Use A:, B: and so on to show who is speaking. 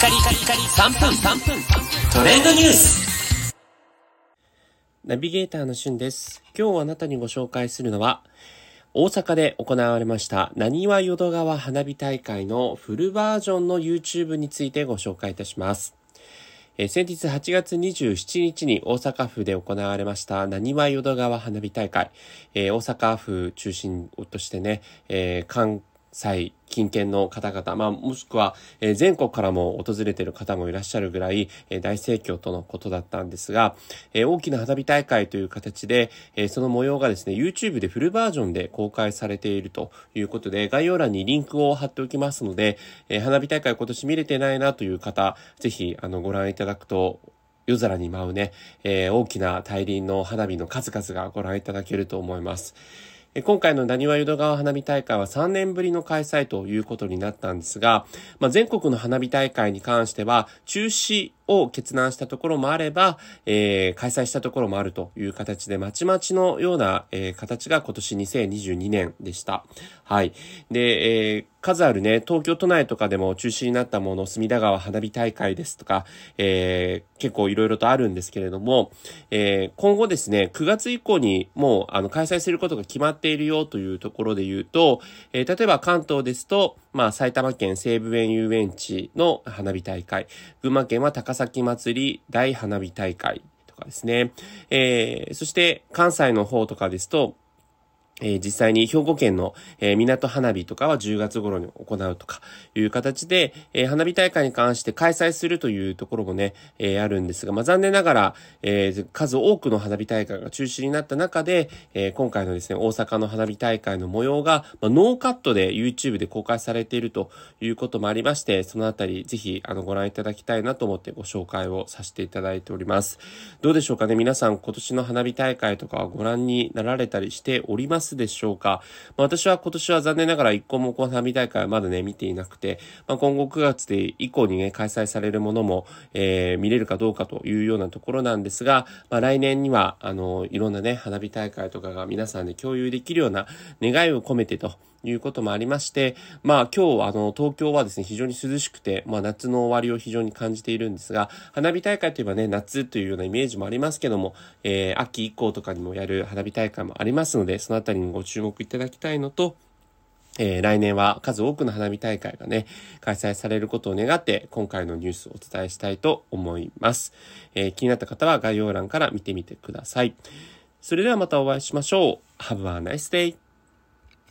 A: カリカリカリ3分3分トレンドニュース
B: ナビゲーターのしゅんです。今日あなたにご紹介するのは、大阪で行われました、なにわ淀川花火大会のフルバージョンの YouTube についてご紹介いたします。え先日8月27日に大阪府で行われました、なにわ淀川花火大会。えー大阪府中心としてね、えー関西近県の方々、まあ、もしくは、えー全国からも訪れている方もいらっしゃるぐらい、えー大盛況とのことだったんですが、えー大きな花火大会という形で、えーその模様がですね、YouTube でフルバージョンで公開されているということで、概要欄にリンクを貼っておきますので、えー花火大会今年見れてないなという方、ぜひ、あの、ご覧いただくと、夜空に舞うね、えー大きな大輪の花火の数々がご覧いただけると思います。今回のなにわ淀川花火大会は3年ぶりの開催ということになったんですが、まあ、全国の花火大会に関しては中止を決断したところもあれば、えー開催したところもあるという形で、まちまちのような、えー形が今年2022年でした。はい。で、えー数あるね、東京都内とかでも中止になったもの、隅田川花火大会ですとか、えー結構いろいろとあるんですけれども、えー今後ですね、9月以降にもうあの開催することが決まっているよというところで言うと、えー例えば関東ですと、まあ埼玉県西武園遊園地の花火大会、群馬県は高崎祭り大花火大会とかですね、えーそして関西の方とかですと、え実際に兵庫県の、え港花火とかは10月頃に行うとかいう形で、え花火大会に関して開催するというところもね、えあるんですが、まあ、残念ながら、え数多くの花火大会が中止になった中で、え今回のですね、大阪の花火大会の模様が、ま、ノーカットで YouTube で公開されているということもありまして、そのあたりぜひあのご覧いただきたいなと思ってご紹介をさせていただいております。どうでしょうかね？皆さん今年の花火大会とかはご覧になられたりしておりますでしょうか、まあ、私は今年は残念ながら一個もこの花火大会はまだね見ていなくて、まあ、今後9月で以降にね開催されるものも、えー見れるかどうかというようなところなんですが、まあ、来年にはあのいろんなね花火大会とかが皆さんで共有できるような願いを込めてということもありまして、まあ今日あの東京はですね、非常に涼しくて、まあ夏の終わりを非常に感じているんですが、花火大会といえばね、夏というようなイメージもありますけども、えー秋以降とかにもやる花火大会もありますので、そのあたりにご注目いただきたいのと、えー来年は数多くの花火大会がね、開催されることを願って、今回のニュースをお伝えしたいと思います。えー気になった方は概要欄から見てみてください。それではまたお会いしましょう。Have a nice day!